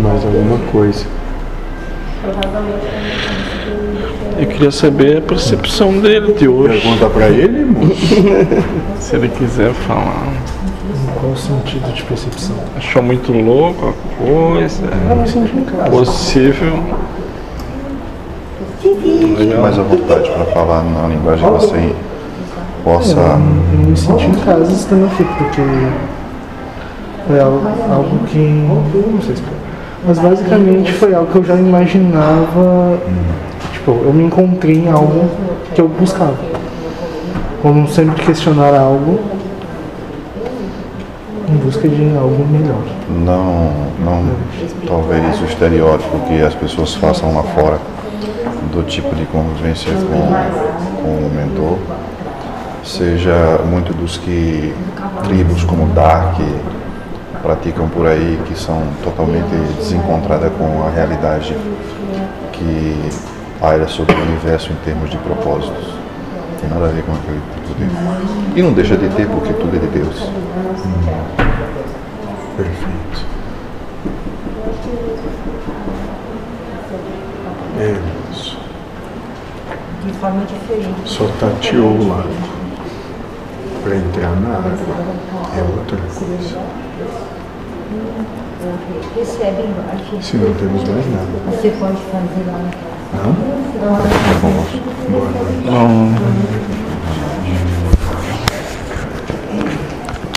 mais alguma coisa. Eu queria saber a percepção dele de hoje. Pergunta pra ele, moço. Se ele quiser falar. Em qual sentido de percepção? Achou muito louco a coisa? Eu me senti em casa. Possível. Fique mais à vontade para falar na linguagem que você possa. Eu me senti em casa estando aqui, porque foi algo, algo que. Não sei explicar. Mas basicamente foi algo que eu já imaginava. Tipo, eu me encontrei em algo que eu buscava. Como sempre questionar algo em busca de algo melhor. Não, não, talvez o estereótipo que as pessoas façam lá fora do tipo de convivência com, com o mentor seja muito dos que tribos como Dark praticam por aí, que são totalmente desencontradas com a realidade que paira sobre o universo em termos de propósitos. Tem nada a ver com aquele tipo de. E não deixa de ter, porque tudo é de Deus. Perfeito. É, moço. de forma diferente. Só tateou o lago. Pra entrar na água é outra coisa. Recebe embaixo. Se não temos mais nada. Você pode fazer lá na casa. Não? Tá bom, noite. Não,